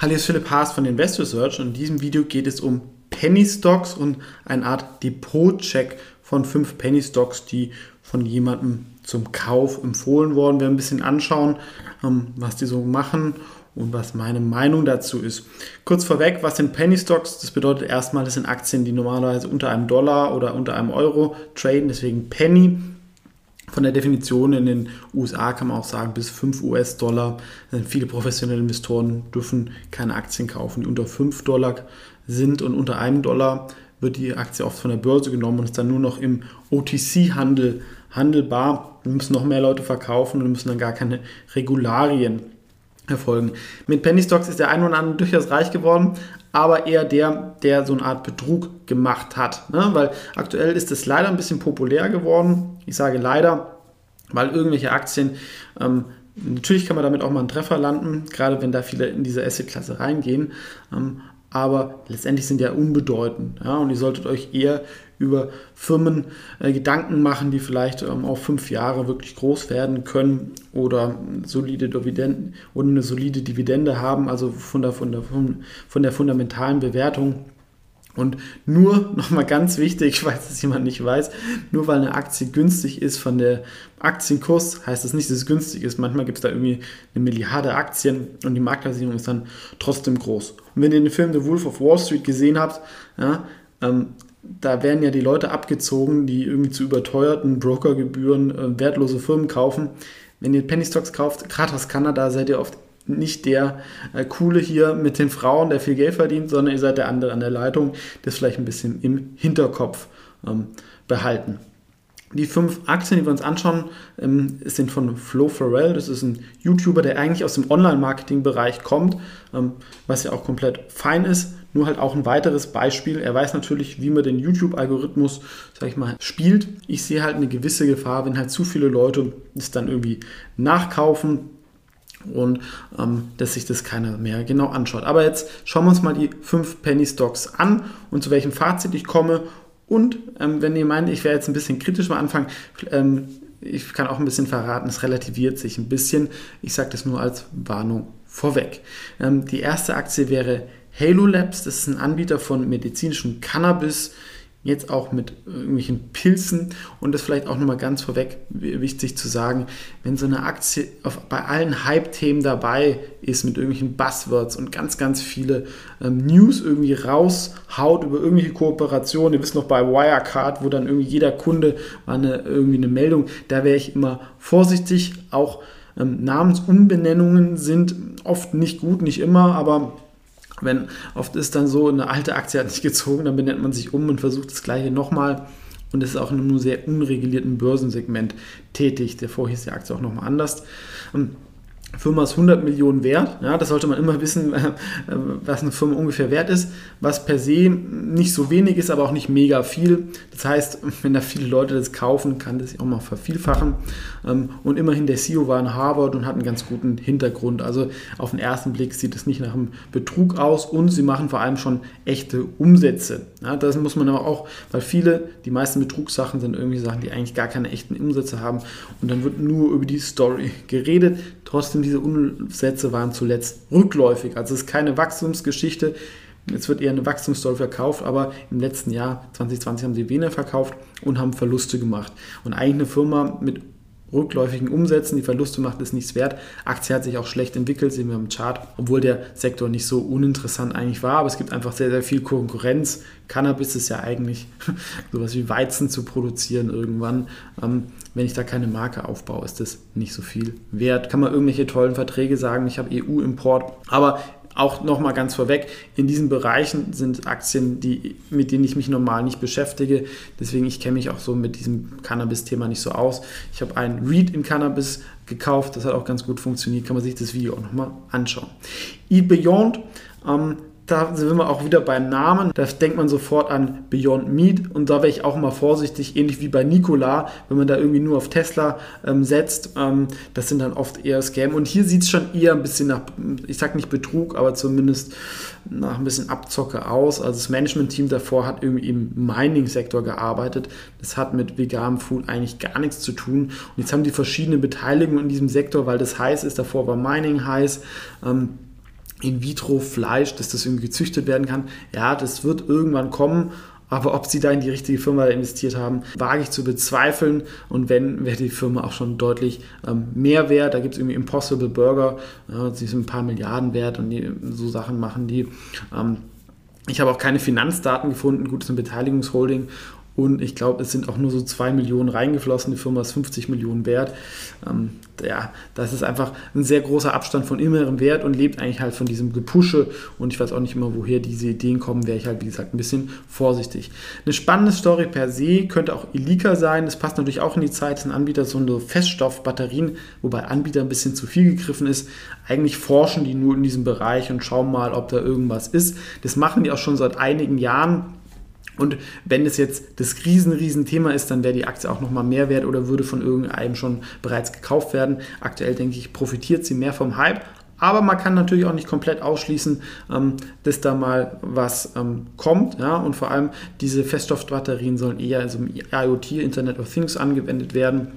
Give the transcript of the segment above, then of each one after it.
Hallo, hier ist Philipp Haas von Invest Research und in diesem Video geht es um Penny Stocks und eine Art Depot-Check von fünf Penny Stocks, die von jemandem zum Kauf empfohlen worden. Wir werden ein bisschen anschauen, ähm, was die so machen und was meine Meinung dazu ist. Kurz vorweg, was sind Penny Stocks? Das bedeutet erstmal, das sind Aktien, die normalerweise unter einem Dollar oder unter einem Euro traden, deswegen Penny. Von der Definition in den USA kann man auch sagen, bis 5 US-Dollar. Viele professionelle Investoren dürfen keine Aktien kaufen, die unter 5 Dollar sind und unter einem Dollar wird die Aktie oft von der Börse genommen und ist dann nur noch im OTC-Handel handelbar. Wir müssen noch mehr Leute verkaufen und müssen dann gar keine Regularien erfolgen. Mit Penny Stocks ist der ein oder andere durchaus reich geworden, aber eher der, der so eine Art Betrug gemacht hat. Ne? Weil aktuell ist es leider ein bisschen populär geworden. Ich sage leider, weil irgendwelche Aktien, ähm, natürlich kann man damit auch mal einen Treffer landen, gerade wenn da viele in diese Asset-Klasse reingehen. Ähm, aber letztendlich sind ja unbedeutend. Ja? Und ihr solltet euch eher über Firmen äh, Gedanken machen, die vielleicht ähm, auf fünf Jahre wirklich groß werden können oder solide Dividenden oder eine solide Dividende haben, also von der, von der, von der fundamentalen Bewertung und nur, nochmal ganz wichtig, falls es jemand nicht weiß, nur weil eine Aktie günstig ist von der Aktienkurs, heißt das nicht, dass es günstig ist. Manchmal gibt es da irgendwie eine Milliarde Aktien und die Marktversicherung ist dann trotzdem groß. Und wenn ihr den Film The Wolf of Wall Street gesehen habt, ja, ähm, da werden ja die Leute abgezogen, die irgendwie zu überteuerten Brokergebühren äh, wertlose Firmen kaufen. Wenn ihr Penny Stocks kauft, gerade aus Kanada, seid ihr oft nicht der äh, Coole hier mit den Frauen, der viel Geld verdient, sondern ihr seid der andere an der Leitung, das vielleicht ein bisschen im Hinterkopf ähm, behalten. Die fünf Aktien, die wir uns anschauen, ähm, sind von Flo Farrell. Das ist ein YouTuber, der eigentlich aus dem Online-Marketing-Bereich kommt, ähm, was ja auch komplett fein ist. Nur halt auch ein weiteres Beispiel. Er weiß natürlich, wie man den YouTube-Algorithmus, sag ich mal, spielt. Ich sehe halt eine gewisse Gefahr, wenn halt zu viele Leute es dann irgendwie nachkaufen und ähm, dass sich das keiner mehr genau anschaut. Aber jetzt schauen wir uns mal die fünf Penny Stocks an und zu welchem Fazit ich komme. Und ähm, wenn ihr meint, ich werde jetzt ein bisschen kritisch mal anfangen, ähm, ich kann auch ein bisschen verraten, es relativiert sich ein bisschen. Ich sage das nur als Warnung vorweg. Ähm, die erste Aktie wäre Halo Labs, das ist ein Anbieter von medizinischem Cannabis jetzt auch mit irgendwelchen Pilzen. Und das vielleicht auch nochmal ganz vorweg wichtig zu sagen, wenn so eine Aktie auf, bei allen Hype-Themen dabei ist mit irgendwelchen Buzzwords und ganz, ganz viele ähm, News irgendwie raushaut über irgendwelche Kooperationen, ihr wisst noch bei Wirecard, wo dann irgendwie jeder Kunde war eine, irgendwie eine Meldung, da wäre ich immer vorsichtig, auch ähm, Namensumbenennungen sind oft nicht gut, nicht immer, aber wenn oft ist dann so, eine alte Aktie hat nicht gezogen, dann benennt man sich um und versucht das gleiche nochmal und ist auch in einem sehr unregulierten Börsensegment tätig. Davor hieß die Aktie auch nochmal anders. Ähm, Firma ist 100 Millionen wert. Ja, das sollte man immer wissen, äh, was eine Firma ungefähr wert ist, was per se nicht so wenig ist, aber auch nicht mega viel. Das heißt, wenn da viele Leute das kaufen, kann das sich auch mal vervielfachen. Ähm, und immerhin der CEO war in Harvard und hat einen ganz guten Hintergrund. Also auf den ersten Blick sieht es nicht nach einem Betrug aus und sie machen vor allem schon echte Umsätze. Ja, das muss man aber auch, weil viele, die meisten Betrugssachen sind irgendwie Sachen, die eigentlich gar keine echten Umsätze haben und dann wird nur über die Story geredet. Trotzdem, diese Umsätze waren zuletzt rückläufig. Also es ist keine Wachstumsgeschichte. Jetzt wird eher eine Wachstumsstory verkauft, aber im letzten Jahr 2020 haben sie weniger verkauft und haben Verluste gemacht. Und eigentlich eine Firma mit rückläufigen Umsätzen, die Verluste macht, ist nichts wert. Aktie hat sich auch schlecht entwickelt, sehen wir im Chart, obwohl der Sektor nicht so uninteressant eigentlich war, aber es gibt einfach sehr, sehr viel Konkurrenz. Cannabis ist ja eigentlich sowas wie Weizen zu produzieren irgendwann. Ähm, wenn ich da keine Marke aufbaue, ist das nicht so viel wert. Kann man irgendwelche tollen Verträge sagen, ich habe EU-Import, aber auch nochmal ganz vorweg, in diesen Bereichen sind Aktien, die, mit denen ich mich normal nicht beschäftige. Deswegen, ich kenne mich auch so mit diesem Cannabis-Thema nicht so aus. Ich habe ein Read in Cannabis gekauft, das hat auch ganz gut funktioniert. Kann man sich das Video auch nochmal anschauen. Eat Beyond ähm, da sind wir auch wieder beim Namen. Da denkt man sofort an Beyond Meat und da wäre ich auch mal vorsichtig, ähnlich wie bei Nikola, wenn man da irgendwie nur auf Tesla ähm, setzt. Ähm, das sind dann oft eher Scam. Und hier sieht es schon eher ein bisschen nach, ich sag nicht Betrug, aber zumindest nach ein bisschen Abzocke aus. Also das Management-Team davor hat irgendwie im Mining-Sektor gearbeitet. Das hat mit veganem Food eigentlich gar nichts zu tun. Und jetzt haben die verschiedene Beteiligungen in diesem Sektor, weil das heiß ist. Davor war Mining heiß. Ähm, in-vitro-Fleisch, dass das irgendwie gezüchtet werden kann. Ja, das wird irgendwann kommen. Aber ob sie da in die richtige Firma investiert haben, wage ich zu bezweifeln. Und wenn, wäre die Firma auch schon deutlich ähm, mehr wert. Da gibt es irgendwie Impossible Burger, äh, die sind ein paar Milliarden wert und die so Sachen machen die. Ähm, ich habe auch keine Finanzdaten gefunden. Gut, es ist eine Beteiligungsholding und ich glaube, es sind auch nur so 2 Millionen reingeflossen. Die Firma ist 50 Millionen wert. Ähm, ja, das ist einfach ein sehr großer Abstand von immerem Wert und lebt eigentlich halt von diesem Gepusche. Und ich weiß auch nicht immer, woher diese Ideen kommen, wäre ich halt, wie gesagt, ein bisschen vorsichtig. Eine spannende Story per se könnte auch Ilika sein. Das passt natürlich auch in die Zeit. Das sind Anbieter so eine Feststoffbatterien, wobei Anbieter ein bisschen zu viel gegriffen ist. Eigentlich forschen die nur in diesem Bereich und schauen mal, ob da irgendwas ist. Das machen die auch schon seit einigen Jahren und wenn es jetzt das riesen, riesen Thema ist, dann wäre die Aktie auch nochmal mehr wert oder würde von irgendeinem schon bereits gekauft werden. Aktuell denke ich, profitiert sie mehr vom Hype. Aber man kann natürlich auch nicht komplett ausschließen, ähm, dass da mal was ähm, kommt. Und vor allem diese Feststoffbatterien sollen eher also im IoT, Internet of Things, angewendet werden.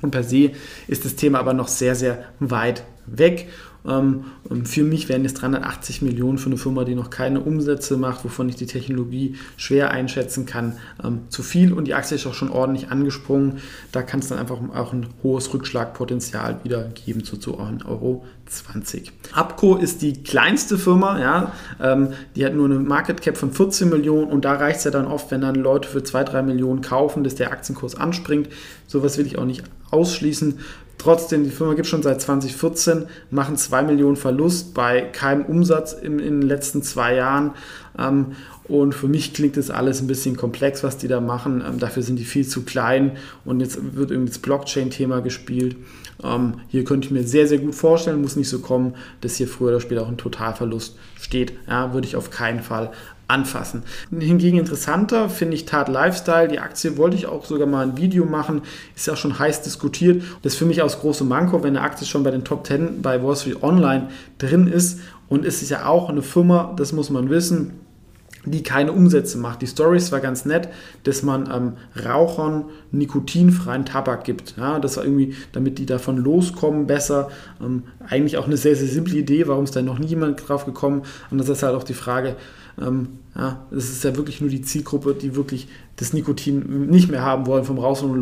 Und per se ist das Thema aber noch sehr, sehr weit weg. Ähm, für mich wären es 380 Millionen für eine Firma, die noch keine Umsätze macht, wovon ich die Technologie schwer einschätzen kann, ähm, zu viel. Und die Aktie ist auch schon ordentlich angesprungen. Da kann es dann einfach auch ein hohes Rückschlagpotenzial wieder geben zu, zu Euro 20. Abco ist die kleinste Firma, ja, ähm, die hat nur eine Market Cap von 14 Millionen und da reicht es ja dann oft, wenn dann Leute für 2, 3 Millionen kaufen, dass der Aktienkurs anspringt. Sowas will ich auch nicht ausschließen. Trotzdem, die Firma gibt schon seit 2014, machen 2 Millionen Verlust bei keinem Umsatz in, in den letzten zwei Jahren. Ähm, und für mich klingt das alles ein bisschen komplex, was die da machen. Ähm, dafür sind die viel zu klein und jetzt wird irgendwie das Blockchain-Thema gespielt. Ähm, hier könnte ich mir sehr, sehr gut vorstellen, muss nicht so kommen, dass hier früher oder später auch ein Totalverlust steht. Ja, würde ich auf keinen Fall anfassen. Hingegen interessanter finde ich Tat Lifestyle. Die Aktie wollte ich auch sogar mal ein Video machen, ist ja schon heiß diskutiert. Das ist für mich aus großem Manko, wenn eine Aktie schon bei den Top 10 bei Wall Street Online drin ist. Und es ist ja auch eine Firma, das muss man wissen, die keine Umsätze macht. Die Story war ganz nett, dass man ähm, Rauchern nikotinfreien Tabak gibt. Ja, das war irgendwie, damit die davon loskommen, besser. Ähm, eigentlich auch eine sehr, sehr simple Idee, warum ist da noch nie jemand drauf gekommen. Und das ist halt auch die Frage, ähm, ja, es ist ja wirklich nur die Zielgruppe, die wirklich das Nikotin nicht mehr haben wollen, vom Rauchen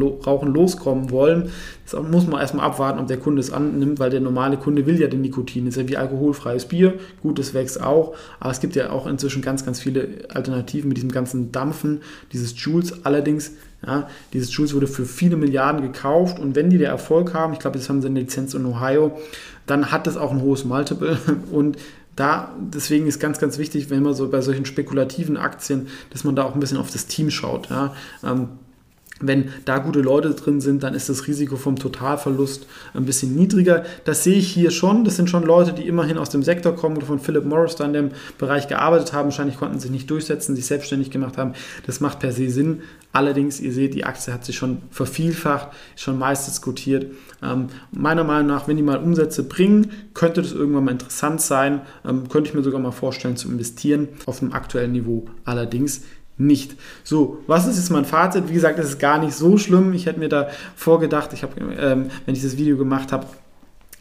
loskommen wollen. Das muss man erstmal abwarten, ob der Kunde es annimmt, weil der normale Kunde will ja den Nikotin. Das ist ja wie alkoholfreies Bier. Gut, das wächst auch. Aber es gibt ja auch inzwischen ganz, ganz viele Alternativen mit diesem ganzen Dampfen, dieses Juice. Allerdings, ja, dieses Juice wurde für viele Milliarden gekauft und wenn die der Erfolg haben, ich glaube, jetzt haben sie eine Lizenz in Ohio, dann hat das auch ein hohes Multiple und da, deswegen ist ganz, ganz wichtig, wenn man so bei solchen spekulativen Aktien, dass man da auch ein bisschen auf das Team schaut. Ja. Ähm, wenn da gute Leute drin sind, dann ist das Risiko vom Totalverlust ein bisschen niedriger. Das sehe ich hier schon. Das sind schon Leute, die immerhin aus dem Sektor kommen oder von Philip Morris da in dem Bereich gearbeitet haben. Wahrscheinlich konnten sie sich nicht durchsetzen, sich selbstständig gemacht haben. Das macht per se Sinn. Allerdings, ihr seht, die Aktie hat sich schon vervielfacht, schon meist diskutiert. Ähm, meiner Meinung nach, wenn die mal Umsätze bringen, könnte das irgendwann mal interessant sein. Ähm, könnte ich mir sogar mal vorstellen zu investieren auf dem aktuellen Niveau. Allerdings nicht. So, was ist jetzt mein Fazit? Wie gesagt, es ist gar nicht so schlimm. Ich hätte mir da vorgedacht, ich habe, ähm, wenn ich das Video gemacht habe,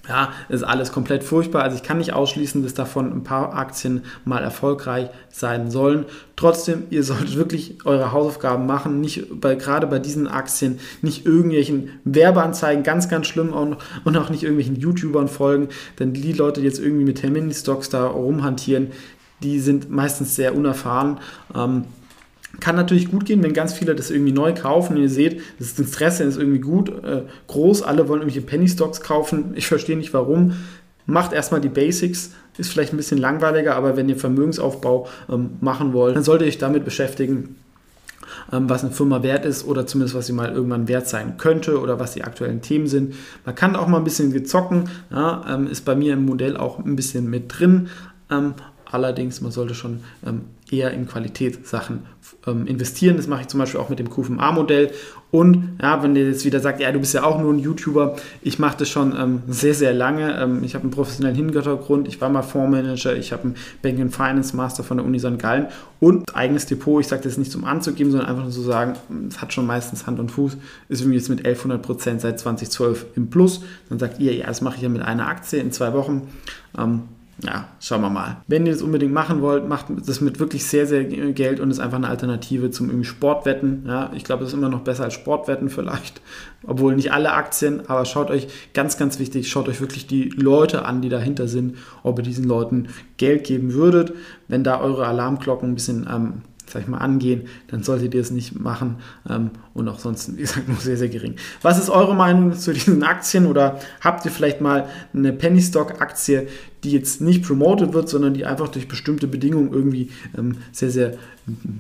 ja, ist alles komplett furchtbar. Also ich kann nicht ausschließen, dass davon ein paar Aktien mal erfolgreich sein sollen. Trotzdem, ihr solltet wirklich eure Hausaufgaben machen. Nicht bei, gerade bei diesen Aktien nicht irgendwelchen Werbeanzeigen, ganz, ganz schlimm und, und auch nicht irgendwelchen YouTubern folgen. Denn die Leute, die jetzt irgendwie mit Termini-Stocks da rumhantieren, die sind meistens sehr unerfahren. Ähm, kann natürlich gut gehen, wenn ganz viele das irgendwie neu kaufen. ihr seht, das Interesse ist irgendwie gut, äh, groß. Alle wollen irgendwelche Penny Stocks kaufen. Ich verstehe nicht warum. macht erstmal die Basics, ist vielleicht ein bisschen langweiliger, aber wenn ihr Vermögensaufbau ähm, machen wollt, dann solltet ihr euch damit beschäftigen, ähm, was eine Firma wert ist oder zumindest was sie mal irgendwann wert sein könnte oder was die aktuellen Themen sind. Man kann auch mal ein bisschen gezocken, ja, ähm, ist bei mir im Modell auch ein bisschen mit drin. Ähm, allerdings, man sollte schon ähm, eher in Qualitätssachen ähm, investieren. Das mache ich zum Beispiel auch mit dem QFMA-Modell. Und ja, wenn ihr jetzt wieder sagt, ja, du bist ja auch nur ein YouTuber, ich mache das schon ähm, sehr, sehr lange. Ähm, ich habe einen professionellen Hintergrund, ich war mal Fondsmanager, ich habe einen Banking Finance Master von der Uni St. Gallen und eigenes Depot. Ich sage das nicht zum anzugeben, sondern einfach nur zu sagen, es hat schon meistens Hand und Fuß, ist irgendwie jetzt mit 1100 Prozent seit 2012 im Plus. Dann sagt ihr, ja, das mache ich ja mit einer Aktie in zwei Wochen. Ähm, ja, schauen wir mal. Wenn ihr das unbedingt machen wollt, macht das mit wirklich sehr, sehr Geld und ist einfach eine Alternative zum Sportwetten. Ja, ich glaube, das ist immer noch besser als Sportwetten vielleicht, obwohl nicht alle Aktien, aber schaut euch, ganz, ganz wichtig, schaut euch wirklich die Leute an, die dahinter sind, ob ihr diesen Leuten Geld geben würdet. Wenn da eure Alarmglocken ein bisschen ähm, sag ich mal, angehen, dann solltet ihr es nicht machen ähm, und auch sonst, wie gesagt, nur sehr, sehr gering. Was ist eure Meinung zu diesen Aktien oder habt ihr vielleicht mal eine Penny Stock Aktie, die jetzt nicht promoted wird, sondern die einfach durch bestimmte Bedingungen irgendwie ähm, sehr, sehr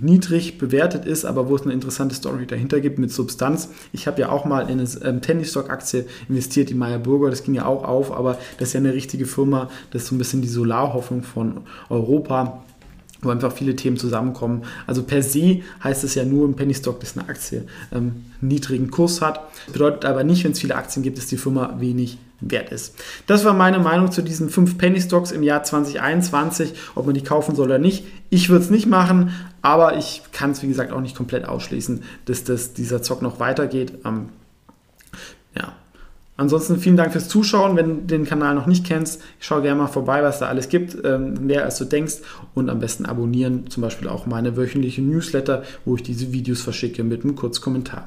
niedrig bewertet ist, aber wo es eine interessante Story dahinter gibt mit Substanz. Ich habe ja auch mal in eine ähm, Penny Stock Aktie investiert, die Meyer Burger, das ging ja auch auf, aber das ist ja eine richtige Firma, das ist so ein bisschen die Solarhoffnung von Europa wo einfach viele Themen zusammenkommen. Also per se heißt es ja nur ein Penny Stock, dass eine Aktie ähm, niedrigen Kurs hat. Bedeutet aber nicht, wenn es viele Aktien gibt, dass die Firma wenig wert ist. Das war meine Meinung zu diesen fünf Penny Stocks im Jahr 2021, ob man die kaufen soll oder nicht. Ich würde es nicht machen, aber ich kann es wie gesagt auch nicht komplett ausschließen, dass das, dieser Zock noch weitergeht. Ähm, ja, Ansonsten vielen Dank fürs Zuschauen. Wenn du den Kanal noch nicht kennst, schau gerne mal vorbei, was da alles gibt, ähm, mehr als du denkst. Und am besten abonnieren, zum Beispiel auch meine wöchentliche Newsletter, wo ich diese Videos verschicke mit einem Kurzkommentar.